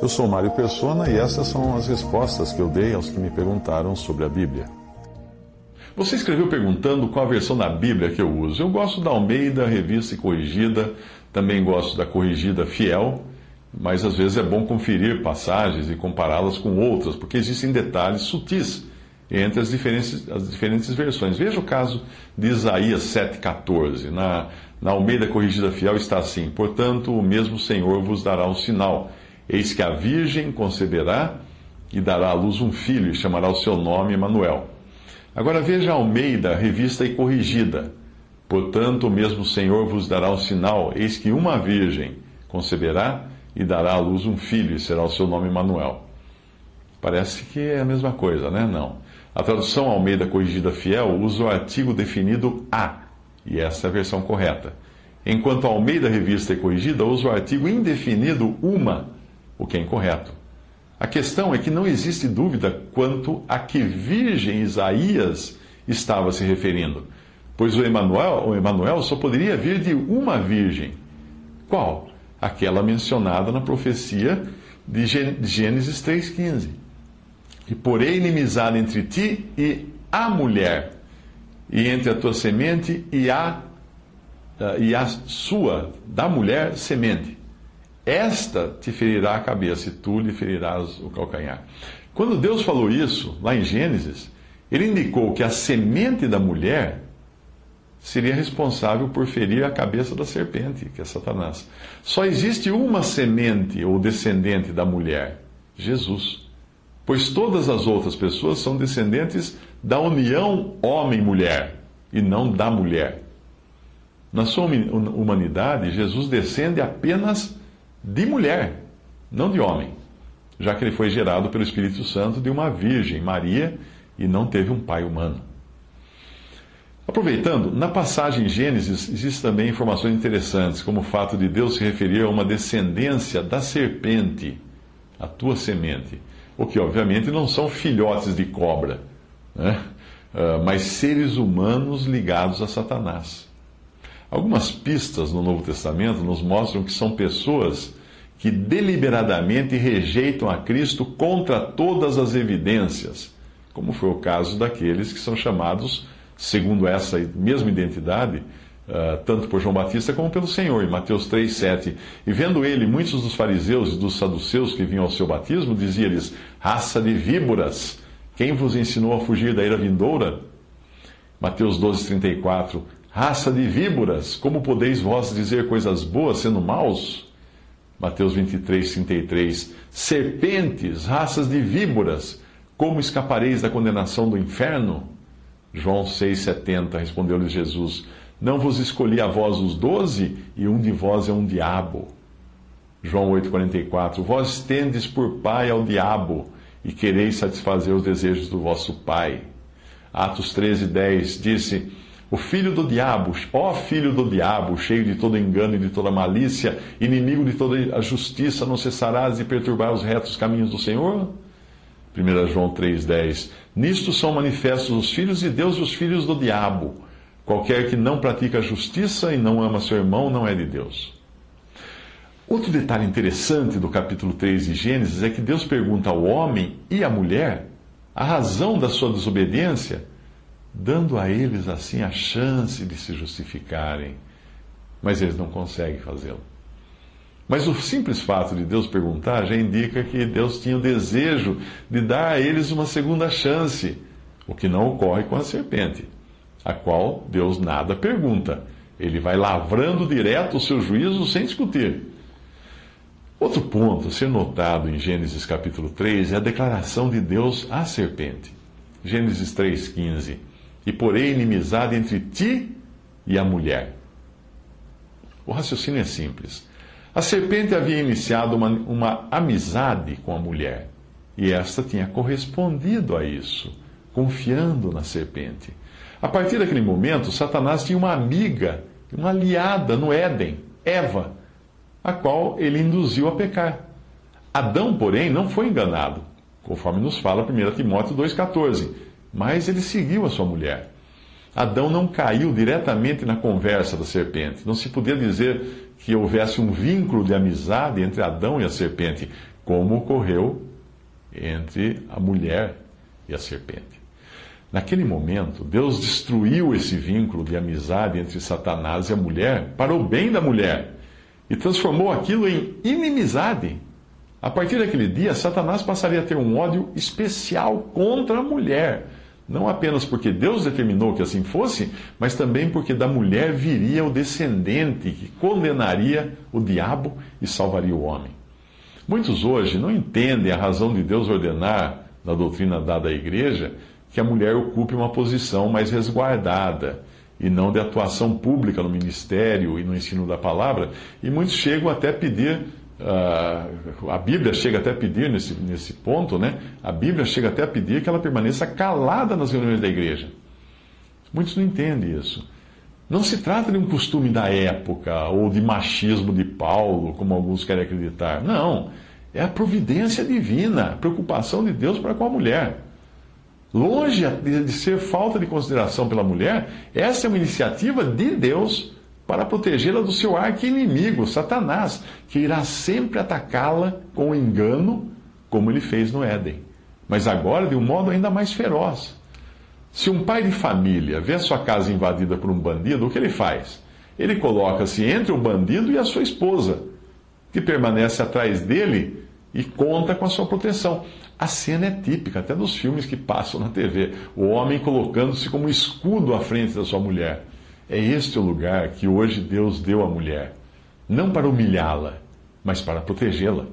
Eu sou Mário Persona e essas são as respostas que eu dei aos que me perguntaram sobre a Bíblia. Você escreveu perguntando qual a versão da Bíblia que eu uso. Eu gosto da Almeida, Revista e Corrigida, também gosto da Corrigida Fiel, mas às vezes é bom conferir passagens e compará-las com outras, porque existem detalhes sutis entre as diferentes, as diferentes versões. Veja o caso de Isaías 7,14. Na, na Almeida Corrigida Fiel está assim: Portanto, o mesmo Senhor vos dará um sinal Eis que a Virgem conceberá e dará à luz um filho, e chamará o seu nome Emanuel. Agora veja Almeida, revista e corrigida. Portanto, o mesmo Senhor vos dará um sinal: eis que uma virgem conceberá e dará à luz um filho, e será o seu nome Emanuel. Parece que é a mesma coisa, né? Não. A tradução Almeida Corrigida Fiel usa o artigo definido a, e essa é a versão correta. Enquanto a Almeida Revista e Corrigida usa o artigo indefinido uma o que é incorreto. A questão é que não existe dúvida quanto a que virgem Isaías estava se referindo, pois o Emanuel, o Emanuel só poderia vir de uma virgem. Qual? Aquela mencionada na profecia de Gênesis 3,15. E porém inimizade entre ti e a mulher, e entre a tua semente e a, e a sua, da mulher, semente esta te ferirá a cabeça e tu lhe ferirás o calcanhar. Quando Deus falou isso, lá em Gênesis, ele indicou que a semente da mulher seria responsável por ferir a cabeça da serpente, que é Satanás. Só existe uma semente ou descendente da mulher, Jesus. Pois todas as outras pessoas são descendentes da união homem-mulher e não da mulher. Na sua humanidade, Jesus descende apenas de mulher, não de homem, já que ele foi gerado pelo Espírito Santo de uma virgem, Maria, e não teve um pai humano. Aproveitando, na passagem em Gênesis existem também informações interessantes, como o fato de Deus se referir a uma descendência da serpente, a tua semente, o que obviamente não são filhotes de cobra, né? uh, mas seres humanos ligados a Satanás. Algumas pistas no Novo Testamento nos mostram que são pessoas que deliberadamente rejeitam a Cristo contra todas as evidências, como foi o caso daqueles que são chamados, segundo essa mesma identidade, Uh, tanto por João Batista como pelo Senhor, em Mateus 3, 7. E vendo ele muitos dos fariseus e dos saduceus que vinham ao seu batismo, dizia-lhes: Raça de víboras, quem vos ensinou a fugir da ira vindoura? Mateus 12, 34. Raça de víboras, como podeis vós dizer coisas boas sendo maus? Mateus 23, 33. Serpentes, raças de víboras, como escapareis da condenação do inferno? João 6, 70. Respondeu-lhes Jesus: Não vos escolhi a vós os doze, e um de vós é um diabo. João 8, 44. Vós tendes por pai ao diabo, e quereis satisfazer os desejos do vosso pai. Atos 13, 10. Disse o filho do diabo, ó filho do diabo, cheio de todo engano e de toda malícia, inimigo de toda a justiça, não cessarás de perturbar os retos caminhos do Senhor? 1 João 3,10 Nisto são manifestos os filhos de Deus e os filhos do diabo. Qualquer que não pratica a justiça e não ama seu irmão não é de Deus. Outro detalhe interessante do capítulo 3 de Gênesis é que Deus pergunta ao homem e à mulher a razão da sua desobediência dando a eles assim a chance de se justificarem, mas eles não conseguem fazê-lo. Mas o simples fato de Deus perguntar já indica que Deus tinha o desejo de dar a eles uma segunda chance, o que não ocorre com a serpente, a qual Deus nada pergunta. Ele vai lavrando direto o seu juízo sem discutir. Outro ponto a ser notado em Gênesis capítulo 3 é a declaração de Deus à serpente. Gênesis 3,15 e porém inimizade entre ti e a mulher. O raciocínio é simples. A serpente havia iniciado uma, uma amizade com a mulher e esta tinha correspondido a isso, confiando na serpente. A partir daquele momento, Satanás tinha uma amiga, uma aliada no Éden, Eva, a qual ele induziu a pecar. Adão, porém, não foi enganado, conforme nos fala 1 Timóteo 2,14 mas ele seguiu a sua mulher. Adão não caiu diretamente na conversa da serpente. Não se podia dizer que houvesse um vínculo de amizade entre Adão e a serpente, como ocorreu entre a mulher e a serpente. Naquele momento, Deus destruiu esse vínculo de amizade entre Satanás e a mulher para o bem da mulher e transformou aquilo em inimizade. A partir daquele dia, Satanás passaria a ter um ódio especial contra a mulher. Não apenas porque Deus determinou que assim fosse, mas também porque da mulher viria o descendente que condenaria o diabo e salvaria o homem. Muitos hoje não entendem a razão de Deus ordenar, na doutrina dada à igreja, que a mulher ocupe uma posição mais resguardada e não de atuação pública no ministério e no ensino da palavra, e muitos chegam até pedir, uh, a Bíblia chega até a pedir nesse, nesse ponto, né? A Bíblia chega até a pedir que ela permaneça calada nas reuniões da igreja. Muitos não entendem isso. Não se trata de um costume da época ou de machismo de Paulo, como alguns querem acreditar. Não. É a providência divina, a preocupação de Deus para com a mulher. Longe de ser falta de consideração pela mulher, essa é uma iniciativa de Deus para protegê-la do seu arqui-inimigo, Satanás, que irá sempre atacá-la com engano, como ele fez no Éden. Mas agora de um modo ainda mais feroz. Se um pai de família vê a sua casa invadida por um bandido, o que ele faz? Ele coloca-se entre o bandido e a sua esposa, que permanece atrás dele e conta com a sua proteção. A cena é típica, até dos filmes que passam na TV. O homem colocando-se como escudo à frente da sua mulher. É este o lugar que hoje Deus deu à mulher. Não para humilhá-la, mas para protegê-la.